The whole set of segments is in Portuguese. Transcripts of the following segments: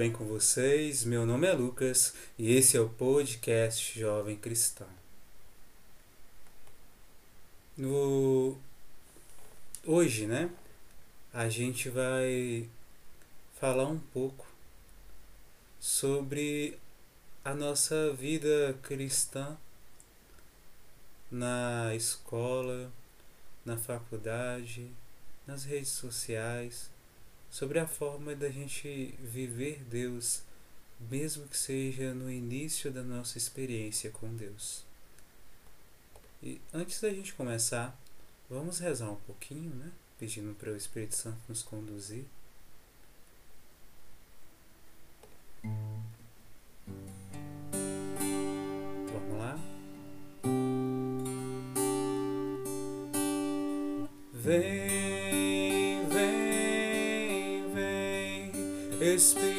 bem com vocês? Meu nome é Lucas e esse é o podcast Jovem Cristão. No hoje, né, a gente vai falar um pouco sobre a nossa vida cristã na escola, na faculdade, nas redes sociais sobre a forma da gente viver Deus, mesmo que seja no início da nossa experiência com Deus. E antes da gente começar, vamos rezar um pouquinho, né? Pedindo para o Espírito Santo nos conduzir. Espírito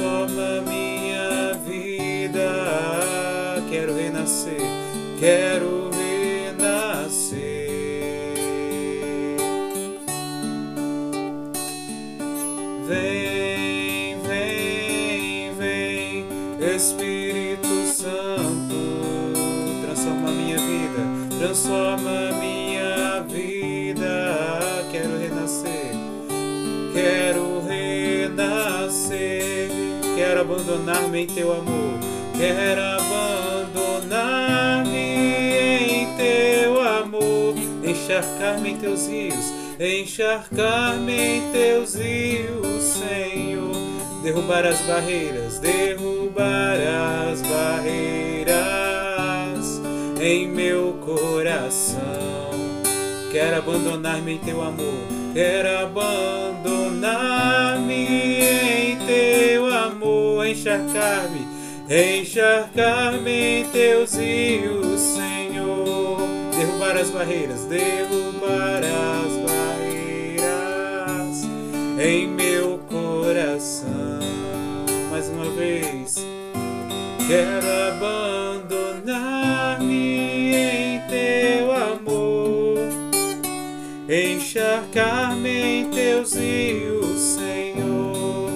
transforma minha vida. Quero renascer, quero quero abandonar-me em teu amor, quero abandonar-me em teu amor, encharcar-me em teus rios, encharcar-me em teus rios, Senhor, derrubar as barreiras, derrubar as barreiras em meu coração. Quero abandonar-me em teu amor, quero abandonar-me em teu encharcar-me, encharcar-me em teus rios, Senhor. Derrubar as barreiras, derrubar as barreiras em meu coração. Mais uma vez, quero abandonar-me em teu amor encharcar-me em teus rios, Senhor,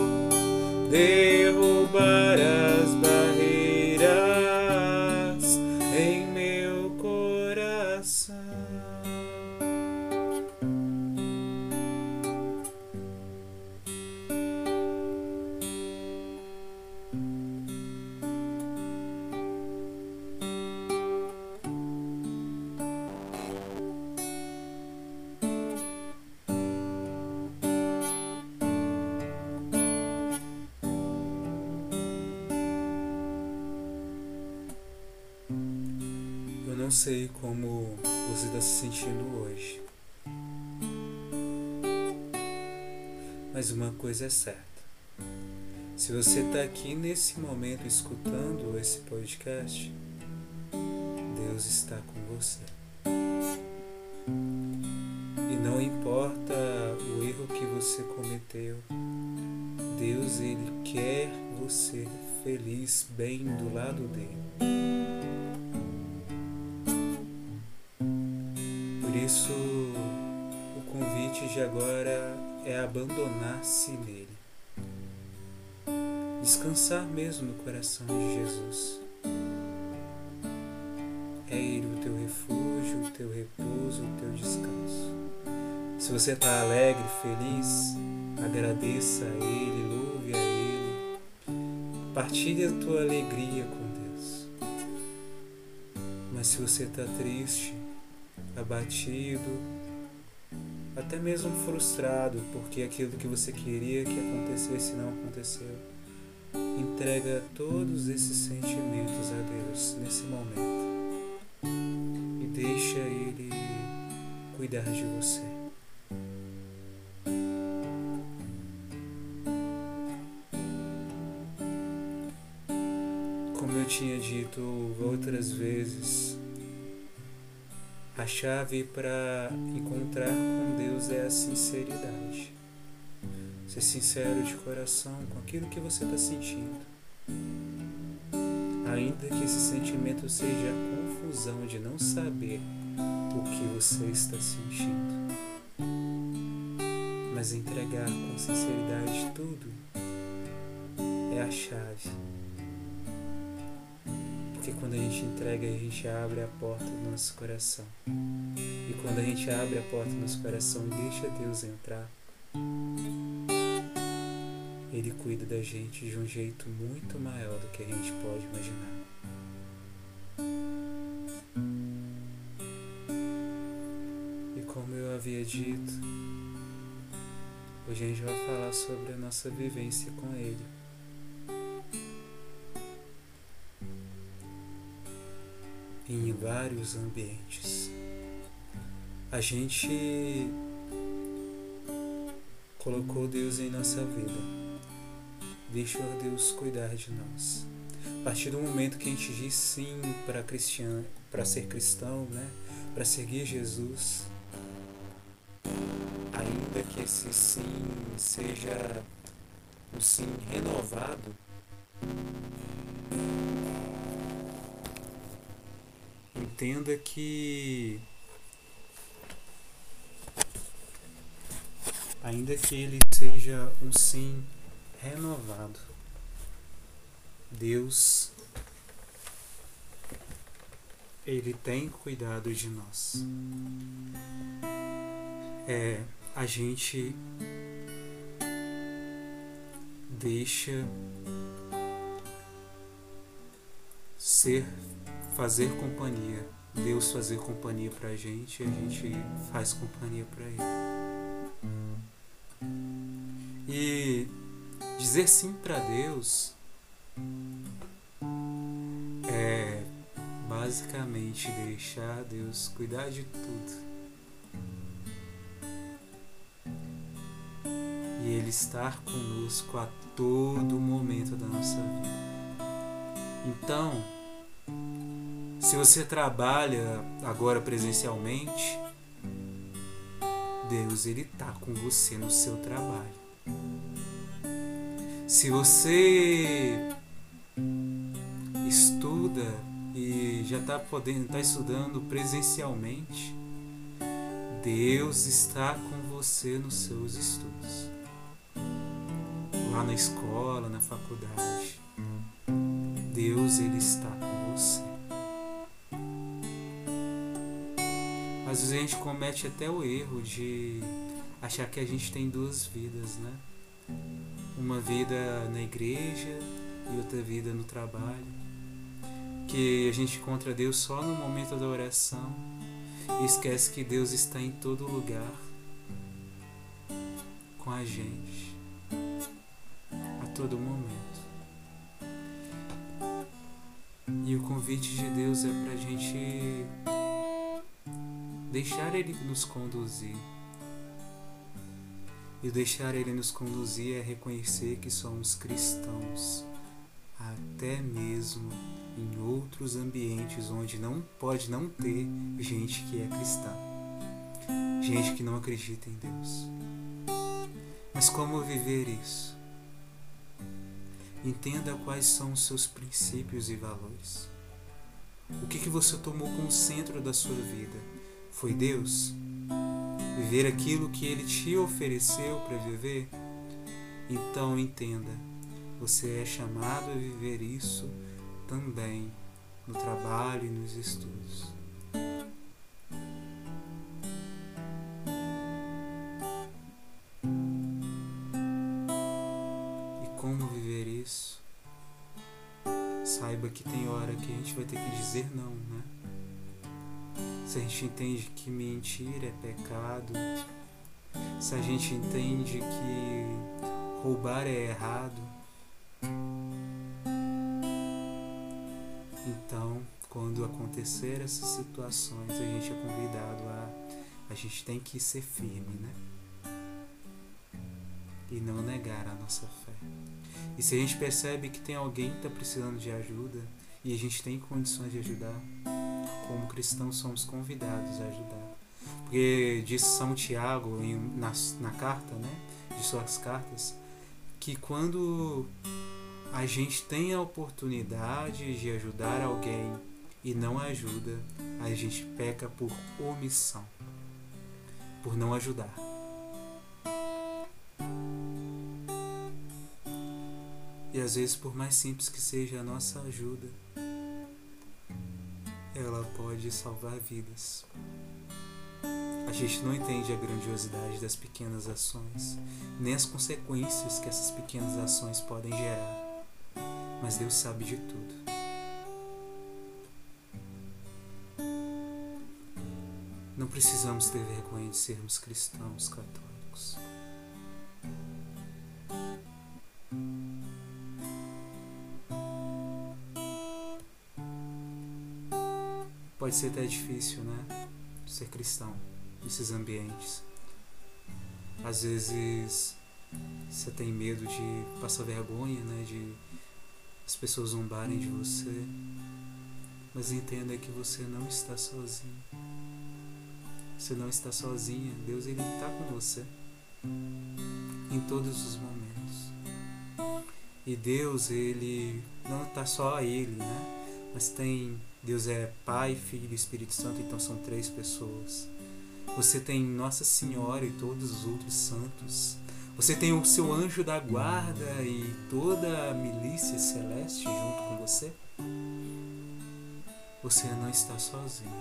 não sei como você está se sentindo hoje. Mas uma coisa é certa. Se você está aqui nesse momento escutando esse podcast, Deus está com você. E não importa o erro que você cometeu, Deus ele quer você feliz, bem do lado dele. Isso, o convite de agora é abandonar-se nele. Descansar mesmo no coração de Jesus. É Ele o teu refúgio, o teu repouso, o teu descanso. Se você está alegre, feliz, agradeça a Ele, louve a Ele. Partilhe a tua alegria com Deus. Mas se você está triste, abatido, até mesmo frustrado porque aquilo que você queria que acontecesse não aconteceu, entrega todos esses sentimentos a Deus nesse momento e deixa Ele cuidar de você. Como eu tinha dito outras vezes, a chave para encontrar com Deus é a sinceridade. Ser sincero de coração com aquilo que você está sentindo. Ainda que esse sentimento seja a confusão de não saber o que você está sentindo. Mas entregar com sinceridade tudo é a chave. Porque quando a gente entrega, a gente abre a porta do nosso coração. E quando a gente abre a porta do nosso coração e deixa Deus entrar, Ele cuida da gente de um jeito muito maior do que a gente pode imaginar. E como eu havia dito, hoje a gente vai falar sobre a nossa vivência com Ele. Em vários ambientes. A gente colocou Deus em nossa vida Deixa Deus cuidar de nós. A partir do momento que a gente diz sim para para ser cristão, né? Para seguir Jesus, ainda que esse sim seja um sim renovado, entenda que ainda que ele seja um sim renovado. Deus, Ele tem cuidado de nós. É, a gente deixa ser, fazer companhia. Deus fazer companhia pra gente e a gente faz companhia pra Ele. E Dizer sim para Deus é basicamente deixar Deus cuidar de tudo. E Ele estar conosco a todo momento da nossa vida. Então, se você trabalha agora presencialmente, Deus ele tá com você no seu trabalho. Se você estuda e já está podendo, está estudando presencialmente, Deus está com você nos seus estudos. Lá na escola, na faculdade, Deus ele está com você. Às vezes a gente comete até o erro de achar que a gente tem duas vidas, né? uma vida na igreja e outra vida no trabalho. Que a gente encontra Deus só no momento da oração e esquece que Deus está em todo lugar com a gente a todo momento. E o convite de Deus é para a gente deixar Ele nos conduzir e deixar Ele nos conduzir é reconhecer que somos cristãos, até mesmo em outros ambientes onde não pode não ter gente que é cristã. gente que não acredita em Deus. Mas como viver isso? Entenda quais são os seus princípios e valores. O que, que você tomou como centro da sua vida? Foi Deus? Viver aquilo que Ele te ofereceu para viver? Então entenda, você é chamado a viver isso também no trabalho e nos estudos. Gente entende que mentir é pecado, se a gente entende que roubar é errado, então quando acontecer essas situações a gente é convidado a a gente tem que ser firme, né? E não negar a nossa fé. E se a gente percebe que tem alguém que está precisando de ajuda e a gente tem condições de ajudar, como cristãos somos convidados a ajudar. Porque diz São Tiago em, na, na carta, né, de suas cartas, que quando a gente tem a oportunidade de ajudar alguém e não ajuda, a gente peca por omissão, por não ajudar. E às vezes, por mais simples que seja a nossa ajuda, ela pode salvar vidas. A gente não entende a grandiosidade das pequenas ações, nem as consequências que essas pequenas ações podem gerar. Mas Deus sabe de tudo. Não precisamos ter vergonha de sermos cristãos católicos. Ser até difícil, né? Ser cristão nesses ambientes. Às vezes você tem medo de passar vergonha, né? De as pessoas zombarem de você. Mas entenda que você não está sozinho. Você não está sozinha. Deus ele está com você em todos os momentos. E Deus ele não está só a ele, né? Mas tem Deus é Pai, Filho e Espírito Santo, então são três pessoas. Você tem Nossa Senhora e todos os outros santos. Você tem o seu anjo da guarda e toda a milícia celeste junto com você. Você não está sozinho.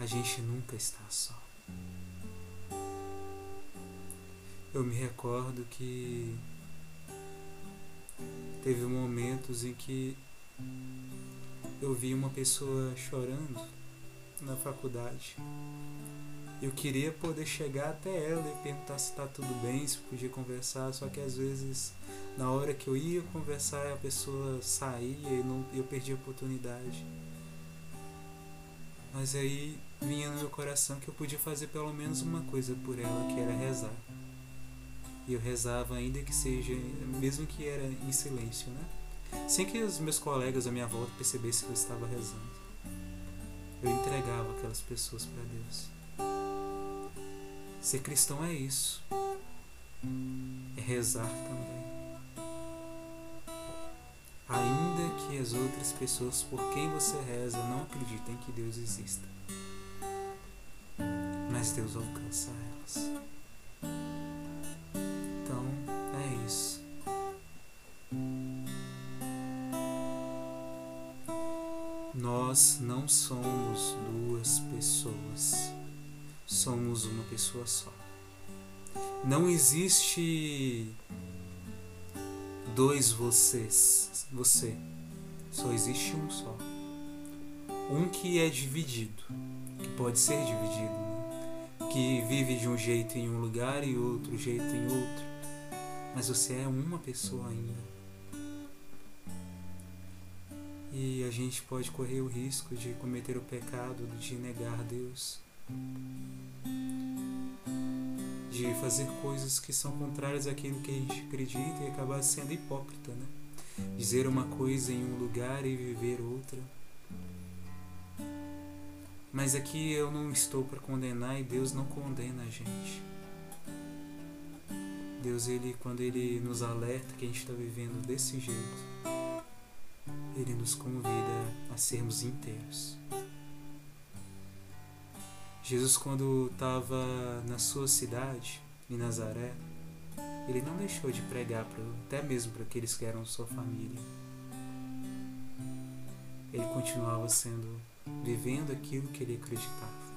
A gente nunca está só. Eu me recordo que Teve momentos em que eu vi uma pessoa chorando na faculdade. Eu queria poder chegar até ela e perguntar se está tudo bem, se podia conversar, só que às vezes na hora que eu ia conversar a pessoa saía e não, eu perdi a oportunidade. Mas aí vinha no meu coração que eu podia fazer pelo menos uma coisa por ela, que era rezar. E eu rezava ainda que seja, mesmo que era em silêncio, né? Sem que os meus colegas à minha volta percebessem que eu estava rezando. Eu entregava aquelas pessoas para Deus. Ser cristão é isso. É rezar também. Ainda que as outras pessoas por quem você reza não acreditem que Deus exista. Mas Deus alcança elas. Nós não somos duas pessoas, somos uma pessoa só. Não existe dois vocês, você, só existe um só. Um que é dividido, que pode ser dividido, né? que vive de um jeito em um lugar e outro jeito em outro, mas você é uma pessoa ainda. E a gente pode correr o risco de cometer o pecado de negar Deus, de fazer coisas que são contrárias àquilo que a gente acredita e acabar sendo hipócrita, né? Dizer uma coisa em um lugar e viver outra. Mas aqui eu não estou para condenar e Deus não condena a gente. Deus, ele, quando ele nos alerta que a gente está vivendo desse jeito, ele nos convida a sermos inteiros. Jesus, quando estava na sua cidade, em Nazaré, ele não deixou de pregar pra, até mesmo para aqueles que eram sua família. Ele continuava sendo, vivendo aquilo que ele acreditava.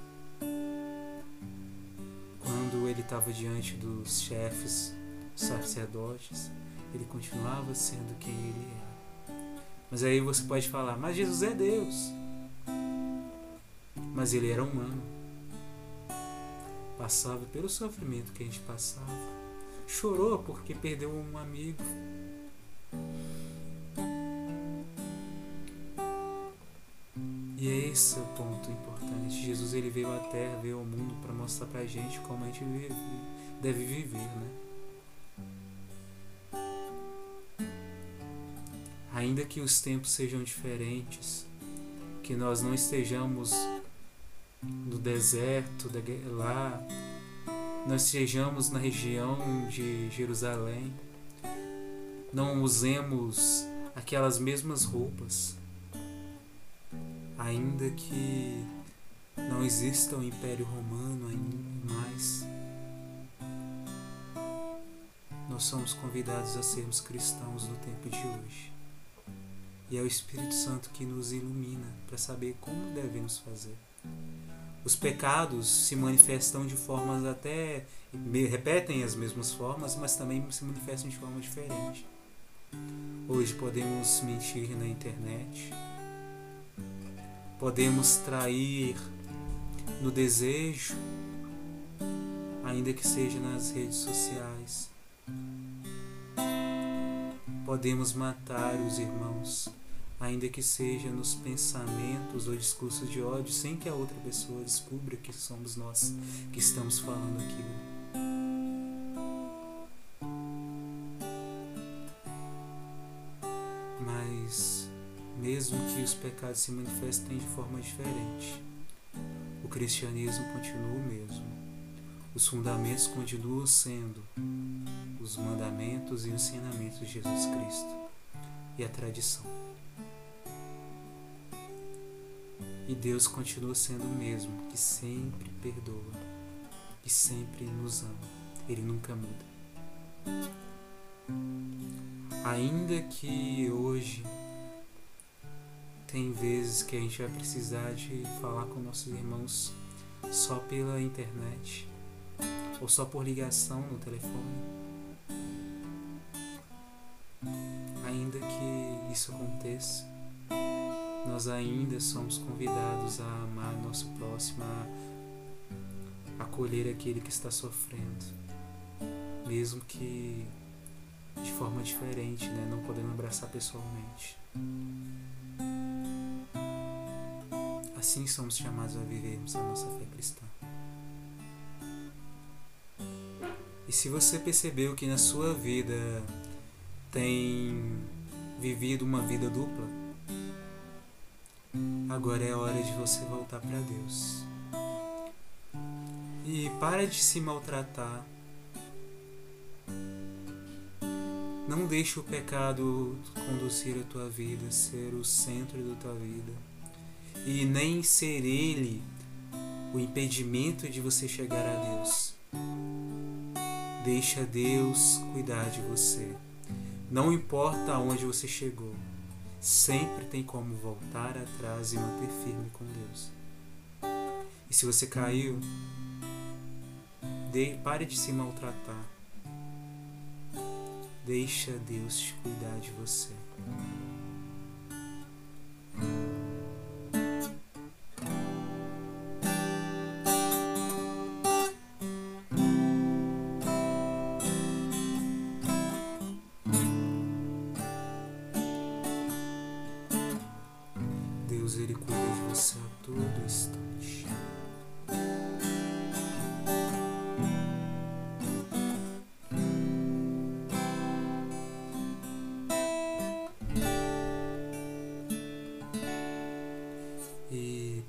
Quando ele estava diante dos chefes sacerdotes, ele continuava sendo quem ele era. Mas aí você pode falar, mas Jesus é Deus. Mas ele era humano. Passava pelo sofrimento que a gente passava. Chorou porque perdeu um amigo. E é esse o ponto importante. Jesus ele veio à Terra, veio ao mundo para mostrar pra gente como a gente vive, deve viver, né? Ainda que os tempos sejam diferentes, que nós não estejamos no deserto lá, nós estejamos na região de Jerusalém, não usemos aquelas mesmas roupas, ainda que não exista o Império Romano ainda mais, nós somos convidados a sermos cristãos no tempo de hoje. E é o Espírito Santo que nos ilumina para saber como devemos fazer. Os pecados se manifestam de formas até. repetem as mesmas formas, mas também se manifestam de forma diferente. Hoje podemos mentir na internet, podemos trair no desejo, ainda que seja nas redes sociais. Podemos matar os irmãos ainda que seja nos pensamentos ou discursos de ódio, sem que a outra pessoa descubra que somos nós que estamos falando aquilo. Mas, mesmo que os pecados se manifestem de forma diferente, o cristianismo continua o mesmo. Os fundamentos continuam sendo os mandamentos e ensinamentos de Jesus Cristo e a tradição. E Deus continua sendo o mesmo, que sempre perdoa, que sempre nos ama. Ele nunca muda. Ainda que hoje tem vezes que a gente vai precisar de falar com nossos irmãos só pela internet ou só por ligação no telefone. Ainda que isso aconteça, nós ainda somos convidados a amar nosso próximo, a acolher aquele que está sofrendo, mesmo que de forma diferente, né? não podendo abraçar pessoalmente. Assim somos chamados a vivermos a nossa fé cristã. E se você percebeu que na sua vida tem vivido uma vida dupla, Agora é hora de você voltar para Deus. E para de se maltratar. Não deixe o pecado conduzir a tua vida, ser o centro da tua vida. E nem ser ele o impedimento de você chegar a Deus. Deixa Deus cuidar de você. Não importa aonde você chegou sempre tem como voltar atrás e manter firme com Deus. E se você caiu, de, pare de se maltratar. Deixa Deus te cuidar de você.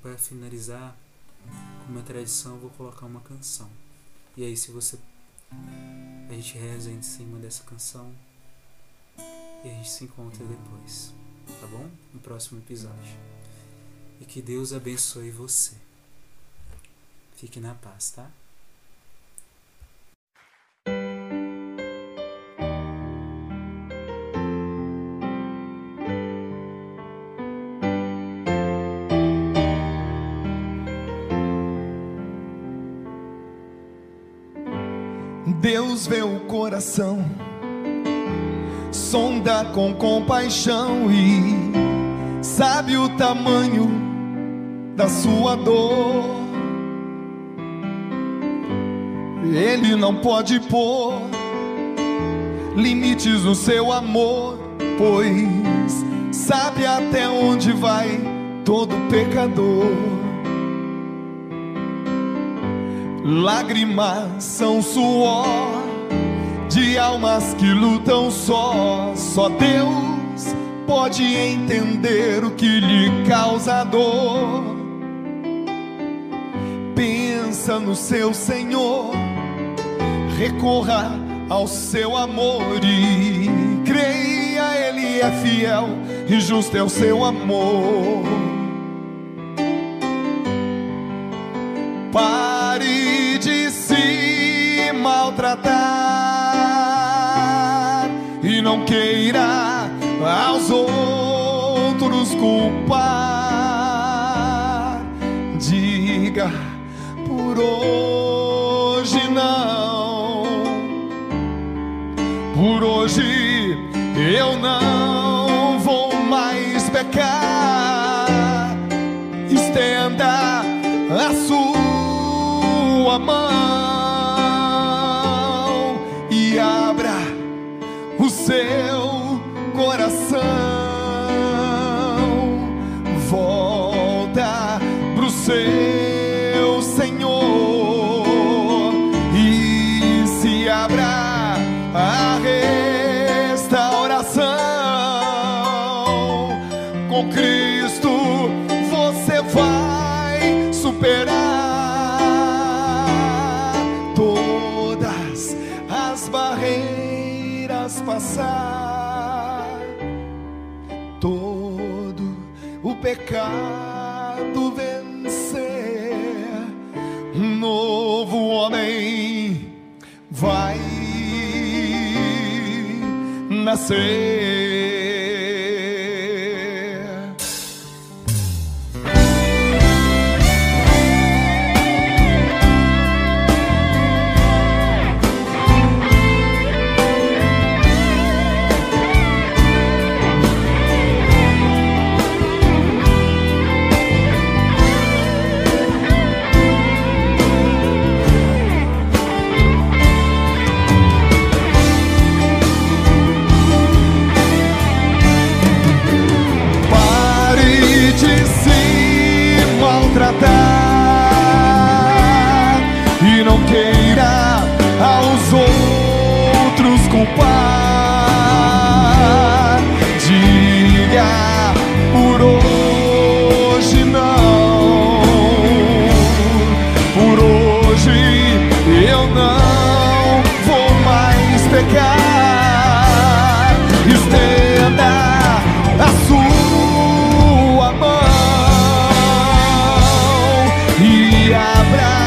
para finalizar, como é tradição, vou colocar uma canção. E aí, se você. A gente reza em cima dessa canção. E a gente se encontra depois. Tá bom? No próximo episódio. E que Deus abençoe você. Fique na paz, tá? Coração, sonda com compaixão e sabe o tamanho da sua dor. Ele não pode pôr limites no seu amor, pois sabe até onde vai todo pecador. Lágrimas são suor de almas que lutam só. Só Deus pode entender o que lhe causa dor. Pensa no seu Senhor, recorra ao seu amor e creia, Ele é fiel e justo é o seu amor. Pare de se maltratar não queira aos outros culpar. Diga por hoje não, por hoje eu não vou mais pecar. Estenda Com Cristo você vai superar todas as barreiras, passar todo o pecado vencer. Um novo homem vai nascer. E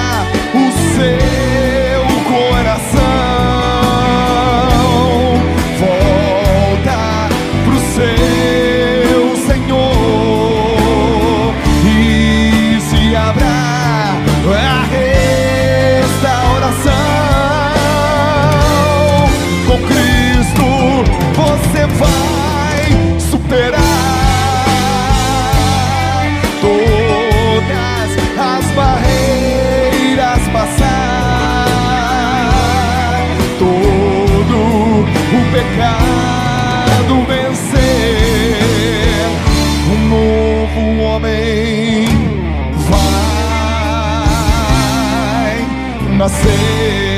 homem vai nascer.